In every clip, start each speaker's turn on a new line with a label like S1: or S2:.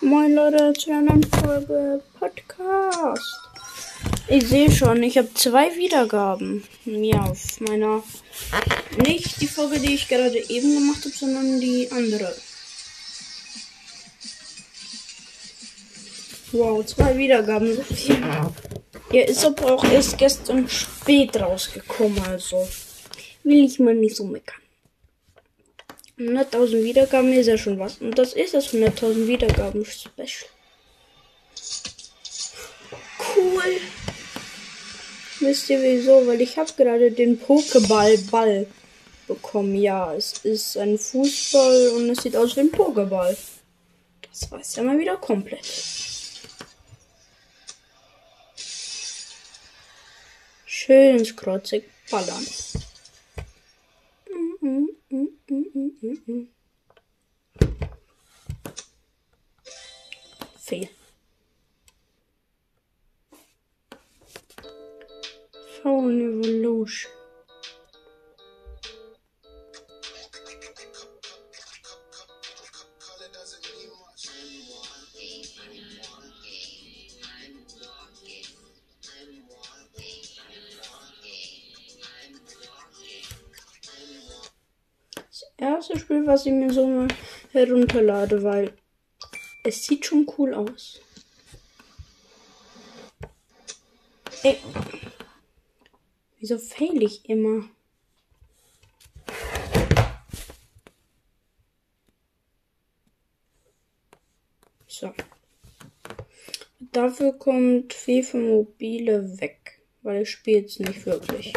S1: Moin Leute zu einer neuen Folge Podcast. Ich sehe schon, ich habe zwei Wiedergaben. Ja, auf meiner. Nicht die Folge, die ich gerade eben gemacht habe, sondern die andere. Wow, zwei Wiedergaben. Ja, ist aber auch erst gestern spät rausgekommen, also will ich mal nicht so meckern. 100.000 Wiedergaben ist ja schon was. Und das ist das 100.000 Wiedergaben Special. Cool. Wisst ihr wieso? Weil ich habe gerade den Pokéball-Ball bekommen. Ja, es ist ein Fußball und es sieht aus wie ein Pokéball. Das weiß ja mal wieder komplett. Schön ins Kreuzig ballern. Fehl. Phone Evolution. Was ich mir so mal herunterlade, weil es sieht schon cool aus. Ey. Wieso fail ich immer? So. Dafür kommt FIFA Mobile weg, weil ich spiele es nicht wirklich.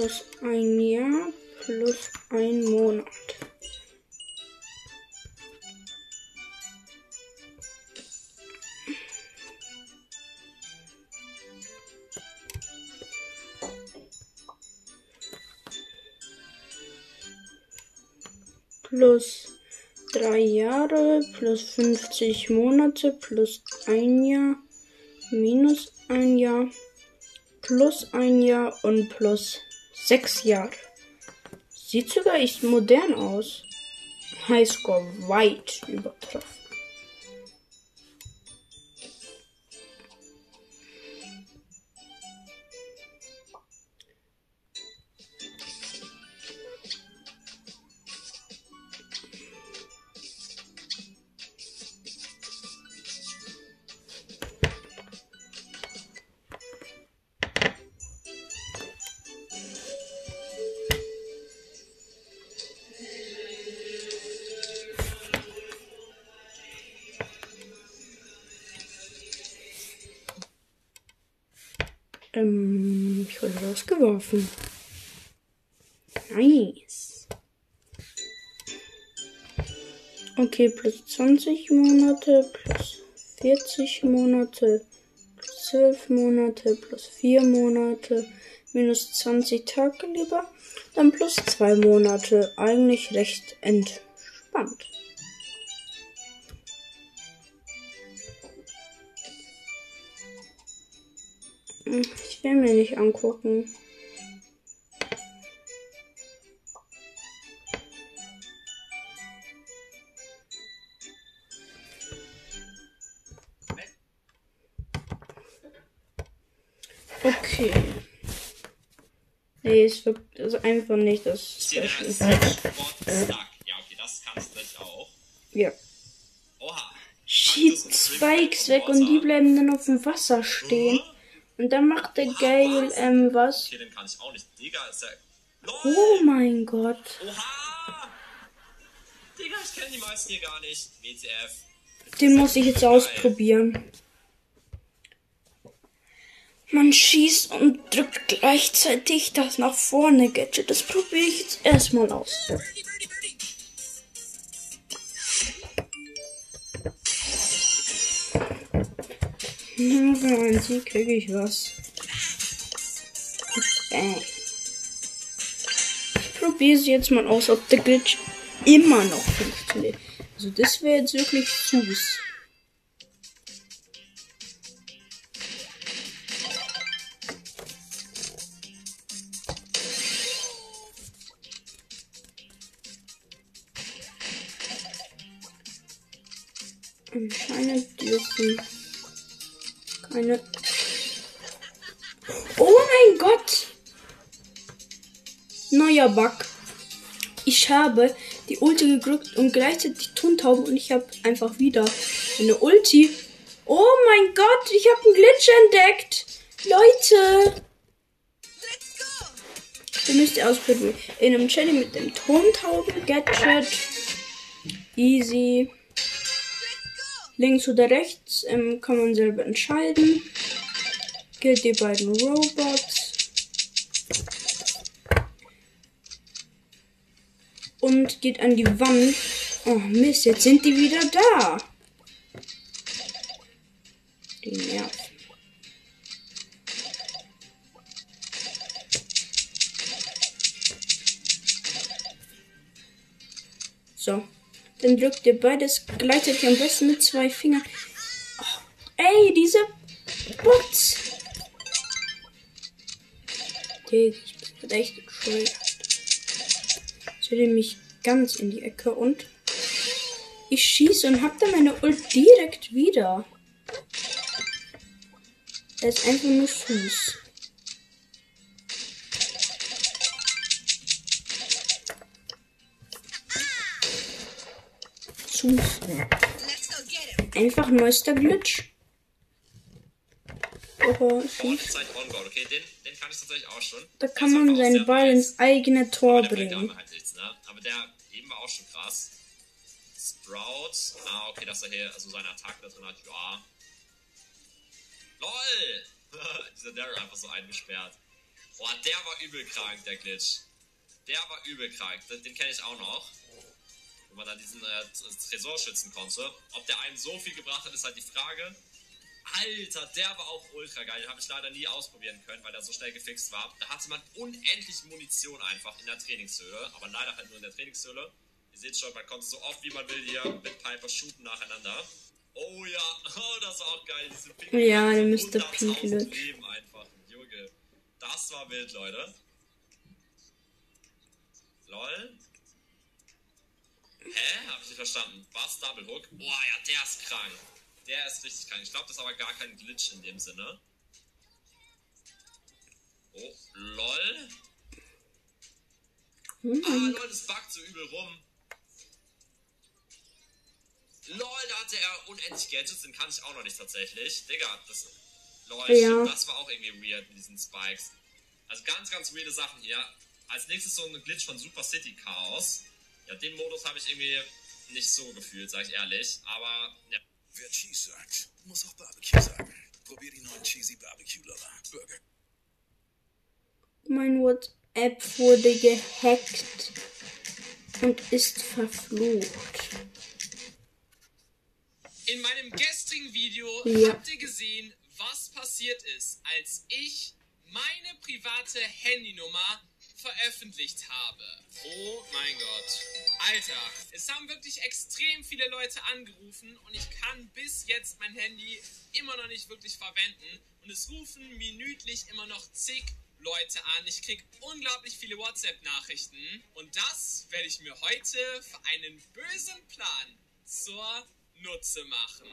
S1: Plus ein Jahr plus ein Monat. Plus drei Jahre plus 50 Monate plus ein Jahr minus ein Jahr plus ein Jahr und plus sechs Jahre. Sieht sogar echt modern aus. Highscore weit übertroffen. Rausgeworfen. Nice. Okay, plus 20 Monate, plus 40 Monate, plus 12 Monate, plus 4 Monate, minus 20 Tage lieber, dann plus 2 Monate. Eigentlich recht entspannt. Ich will mir nicht angucken. Okay. Nee, es wirkt also einfach nicht das
S2: Steht
S1: Special
S2: als
S1: Effect.
S2: Stuck. Ja, okay, das kannst du auch.
S1: Ja.
S2: Oha.
S1: Schiebt Spikes weg und die bleiben dann auf dem Wasser stehen. Und dann macht der Gale ähm was.
S2: Okay, den kann ich auch nicht. Digga, ist. LOL!
S1: Oh mein Gott.
S2: Oha! Digga, ich kenne die meisten hier gar nicht. WTF.
S1: Den muss ich jetzt ausprobieren. Man schießt und drückt gleichzeitig das nach vorne Gadget. Das probiere ich jetzt erstmal aus. Na, für Sieg kriege ich was. Ich probiere es jetzt mal aus, ob der Glitch immer noch 15 Leben. Also das wäre jetzt wirklich süß. Anscheinend dürfen keine. Oh mein Gott! Neuer Bug. Ich habe die Ulti gedrückt und gleichzeitig die Tontauben und ich habe einfach wieder eine Ulti. Oh mein Gott, ich habe einen Glitch entdeckt. Leute. Ihr müsst ihr ausprobieren. In einem Channel mit dem Tontauben-Gadget. Easy. Links oder rechts ähm, kann man selber entscheiden. Gilt die beiden Robots. Und geht an die Wand. Oh Mist, jetzt sind die wieder da. Die nerven. So. Dann drückt ihr beides gleichzeitig am besten mit zwei Fingern. Oh, ey, diese Bots. Okay, ich bin echt bescheuert. Ich hätte mich ganz in die Ecke und ich schieße und hab dann meine Ult direkt wieder. Er ist einfach nur süß. Süß. Einfach neuester Glitch. Oh, süß.
S2: Okay, den, den kann ich tatsächlich auch schon.
S1: Da kann man seinen Ball ins eigene Tor bringen.
S2: ne? Aber der eben war auch schon krass. Sprout. Ah, okay, dass er hier also seine Attacke da drin hat. Ja. LOL! Dieser Daryl einfach so eingesperrt. Boah, der war übel krank, der Glitch. Der war übel krank. Den, den kenne ich auch noch. Wo man dann diesen äh, Tresor schützen konnte. Ob der einem so viel gebracht hat, ist halt die Frage. Alter, der war auch ultra geil. Den habe ich leider nie ausprobieren können, weil der so schnell gefixt war. Da hatte man unendlich Munition einfach in der Trainingshöhle. Aber leider halt nur in der Trainingshöhle. Ihr seht schon, man konnte so oft wie man will hier mit Piper shooten nacheinander. Oh ja, oh, das war auch geil. Diese
S1: Ja, der Mr.
S2: 100.000
S1: Pink
S2: Leben einfach. Junge, das war wild, Leute. Lol. Hä? Hab ich nicht verstanden. Was? Double Hook? Boah, ja, der ist krank. Der ist richtig krank. Ich glaube, das ist aber gar kein Glitch in dem Sinne. Oh, lol.
S1: Hm,
S2: Ah, lol, das buggt so übel rum. Lol, da hatte er unendlich Gadgets, den kann ich auch noch nicht tatsächlich. Digga, das. Lol,
S1: Ja.
S2: stimmt, das war auch irgendwie weird mit diesen Spikes. Also ganz, ganz weirde Sachen hier. Als nächstes so ein Glitch von Super City Chaos. Ja, den Modus habe ich irgendwie nicht so gefühlt, sag ich ehrlich. Aber ja,
S3: Wer Cheese sagt, muss auch Barbecue sagen. Probier die neuen Cheesy Barbecue Lover Burger.
S1: Mein WhatsApp wurde gehackt und ist verflucht.
S4: In meinem gestrigen Video
S1: Ja.
S4: habt ihr gesehen, was passiert ist, als ich meine private Handynummer veröffentlicht habe. Oh mein Gott. Alter, es haben wirklich extrem viele Leute angerufen und ich kann bis jetzt mein Handy immer noch nicht wirklich verwenden und es rufen minütlich immer noch zig Leute an. Ich krieg unglaublich viele WhatsApp-Nachrichten und das werde ich mir heute für einen bösen Plan zur Nutze machen.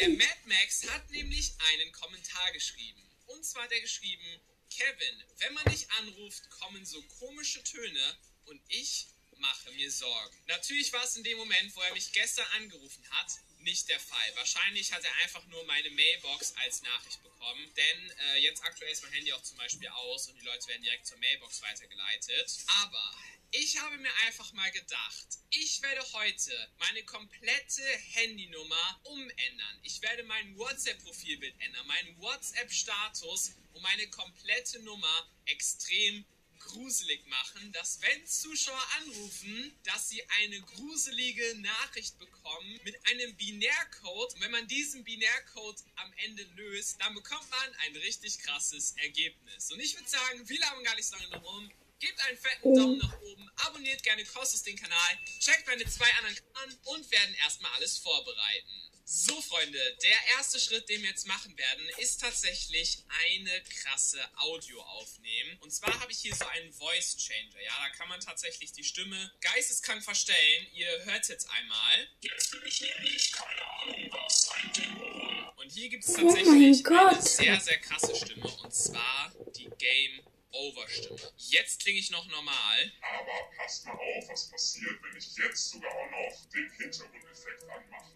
S4: Der Mad Max hat nämlich einen Kommentar geschrieben. Und zwar hat er geschrieben, Kevin, wenn man dich anruft, kommen so komische Töne und ich mache mir Sorgen. Natürlich war es in dem Moment, wo er mich gestern angerufen hat, nicht der Fall. Wahrscheinlich hat er einfach nur meine Mailbox als Nachricht bekommen. Denn äh, jetzt aktuell ist mein Handy auch zum Beispiel aus und die Leute werden direkt zur Mailbox weitergeleitet. Aber ich habe mir einfach mal gedacht, ich werde heute meine komplette Handynummer umändern. Ich werde mein WhatsApp-Profilbild ändern, meinen WhatsApp-Status und meine komplette Nummer extrem gruselig machen, dass wenn Zuschauer anrufen, dass sie eine gruselige Nachricht bekommen mit einem Binärcode. Und wenn man diesen Binärcode am Ende löst, dann bekommt man ein richtig krasses Ergebnis. Und ich würde sagen, wir labern gar nicht so lange rum. Gebt einen fetten
S1: Oh.
S4: Daumen nach oben, abonniert gerne kostenlos den Kanal, checkt meine zwei anderen an und werden erstmal alles vorbereiten. So, Freunde, der erste Schritt, den wir jetzt machen werden, ist tatsächlich eine krasse Audio aufnehmen. Und zwar habe ich hier so einen Voice Changer. Ja, da kann man tatsächlich die Stimme geisteskrank verstellen. Ihr hört jetzt einmal.
S3: Jetzt bin ich nämlich keine Ahnung, was ein Dämon.
S4: Und hier gibt es
S1: Oh
S4: tatsächlich eine
S1: Gott.
S4: sehr, sehr krasse Stimme. Und zwar die Game Over Stimme. Jetzt klinge ich noch normal.
S3: Aber passt mal auf, was passiert, wenn ich jetzt sogar auch noch den Hintergrundeffekt anmache.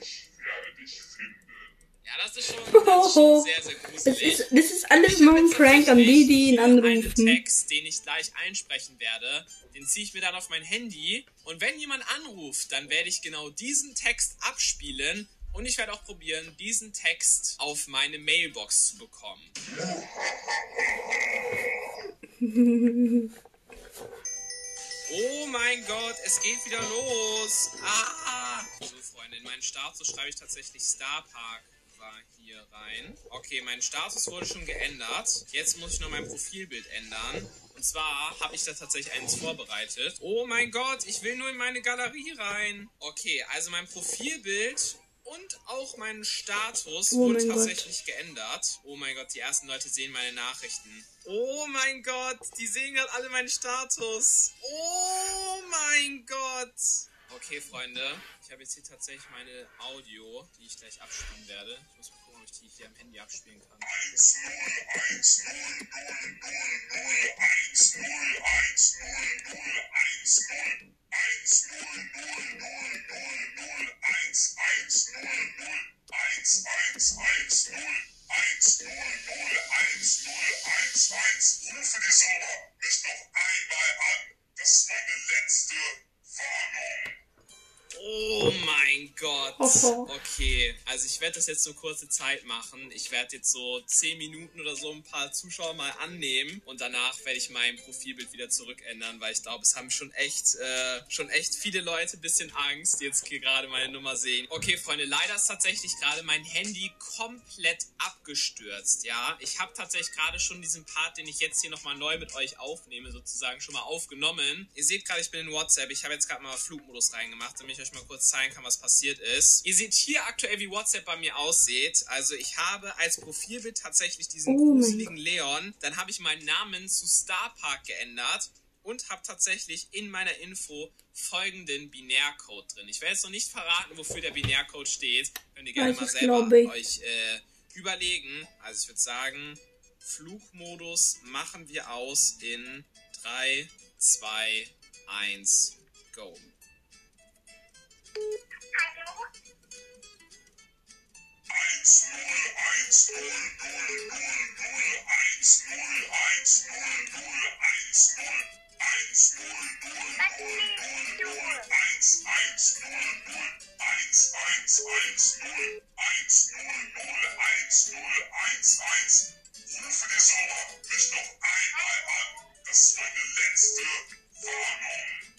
S3: Ich werde dich finden.
S4: Ja, das ist schon, das ist schon sehr, sehr
S1: Das
S4: gruselig.
S1: ist, das ist alles nur ein Prank an die, die ihn
S4: tatsächlich Einen
S1: anrufen.
S4: Text, den ich gleich einsprechen werde, den ziehe ich mir dann auf mein Handy. Und wenn jemand anruft, dann werde ich genau diesen Text abspielen. Und ich werde auch probieren, diesen Text auf meine Mailbox zu bekommen. Oh mein Gott, es geht wieder los. Ah! So, Freunde, in meinen Status schreibe ich tatsächlich Star Park war hier rein. Okay, mein Status wurde schon geändert. Jetzt muss ich noch mein Profilbild ändern. Und zwar habe ich da tatsächlich eins vorbereitet. Oh mein Gott, ich will nur in meine Galerie rein. Okay, also mein Profilbild und auch mein Status
S1: Oh
S4: wurde
S1: mein Gott.
S4: tatsächlich geändert. Oh mein Gott, die ersten Leute sehen meine Nachrichten. Oh mein Gott, die sehen gerade alle meinen Status. Oh mein Gott. Okay, Freunde, ich habe jetzt hier tatsächlich meine Audio, die ich gleich abspielen werde. Ich muss mal ich die hier am Handy abspielen kann.
S3: 1 0 1 0 0 0 0 1 0 1 0 0 1 0 1 0 0 0 0 1 1 0 0 1 1 1 0 1 0 0 1 0 1 1 Rufe die Sauber mich noch einmal an. Das ist meine letzte Warnung.
S4: Oh mein Gott. Okay, also ich werde das jetzt nur kurze Zeit machen. Ich werde jetzt so 10 Minuten oder so ein paar Zuschauer mal annehmen und danach werde ich mein Profilbild wieder zurückändern, weil ich glaube, es haben schon echt, äh, schon echt viele Leute ein bisschen Angst, die jetzt hier gerade meine Nummer sehen. Okay, Freunde, leider ist tatsächlich gerade mein Handy komplett abgestürzt, ja. Ich habe tatsächlich gerade schon diesen Part, den ich jetzt hier nochmal neu mit euch aufnehme, sozusagen schon mal aufgenommen. Ihr seht gerade, ich bin in WhatsApp. Ich habe jetzt gerade mal Flugmodus reingemacht, damit ich euch mal kurz zeigen kann, was passiert ist. Ihr seht hier aktuell, wie WhatsApp bei mir aussieht. Also ich habe als Profilbild tatsächlich diesen
S1: Oh
S4: gruseligen Leon. Dann habe ich meinen Namen zu Starpark geändert und habe tatsächlich in meiner Info folgenden Binärcode drin. Ich werde jetzt noch nicht verraten, wofür der Binärcode steht. Könnt ihr gerne
S1: Weiß
S4: mal selber euch äh, überlegen. Also ich würde sagen, Flugmodus machen wir aus in 3, 2, 1, go.
S3: Eins Rufe die Sauber mich noch einmal an. Das ist meine letzte Warnung.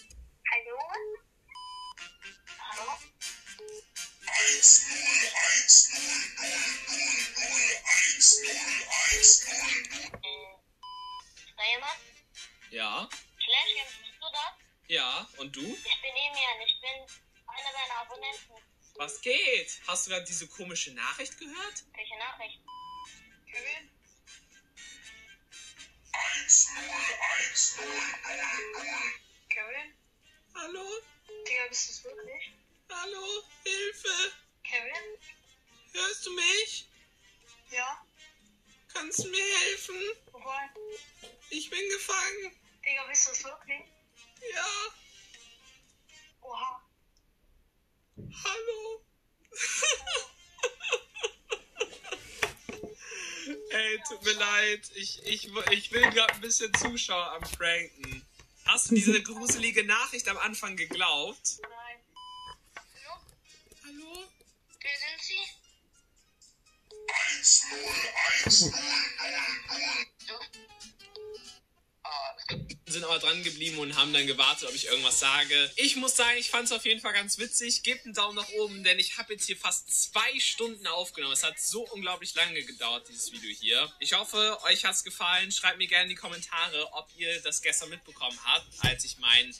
S5: Du? Ich bin Emian, ich bin einer deiner Abonnenten.
S4: Was geht? Hast du gerade diese komische Nachricht gehört?
S5: Welche Nachricht? Kevin? Kevin?
S4: Hallo?
S5: Digga, bist du es wirklich?
S4: Hallo? Hilfe?
S5: Kevin?
S4: Hörst du mich?
S5: Ja?
S4: Kannst du mir helfen?
S5: Wobei?
S4: Ich bin gefangen.
S5: Digga, bist du es wirklich?
S4: Ja, Hallo. Ey, tut mir leid. Ich, ich, ich will gerade ein bisschen Zuschauer am Franken. Hast du diese gruselige Nachricht am Anfang geglaubt?
S5: Nein. Hallo?
S4: Hallo?
S5: Wer sind Sie?
S4: 101. aber dran geblieben und haben dann gewartet, ob ich irgendwas sage. Ich muss sagen, ich fand es auf jeden Fall ganz witzig. Gebt einen Daumen nach oben, denn ich habe jetzt hier fast zwei Stunden aufgenommen. Es hat so unglaublich lange gedauert, dieses Video hier. Ich hoffe, euch hat's gefallen. Schreibt mir gerne in die Kommentare, ob ihr das gestern mitbekommen habt, als ich meinen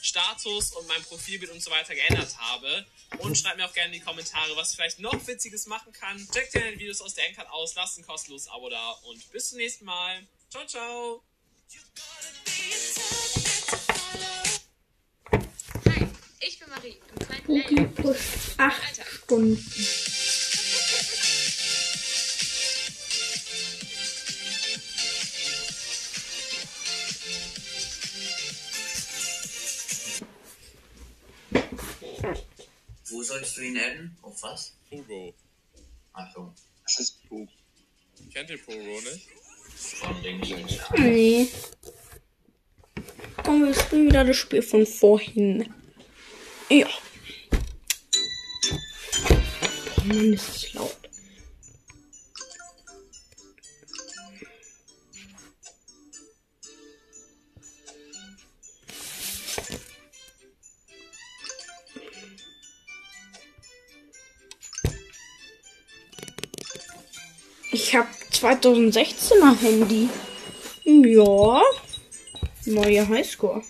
S4: Status und mein Profilbild und so weiter geändert habe. Und schreibt mir auch gerne in die Kommentare, was ich vielleicht noch Witziges machen kann. Checkt gerne die Videos aus der Endcard aus, lasst ein kostenloses Abo da und bis zum nächsten Mal. Ciao, ciao.
S6: Level.
S1: pusht 8 Stunden.
S7: Wo sollst du ihn adden? Auf was?
S2: Pogo.
S7: Achtung,
S3: Das ist Pogo.
S2: Kennt ihr Pogo nicht?
S7: von links.
S1: Nee. Komm, wir spielen wieder das Spiel von vorhin. Mann, ist es laut. Ich habe 2016er Handy. Ja. Neue Highscore.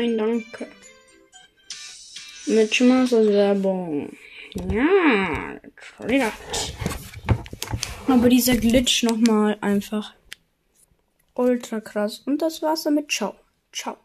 S1: Nein, danke. Mit Werbung. Ja, Trigger. Aber dieser Glitch nochmal einfach ultra krass. Und das war's damit. Ciao. Ciao.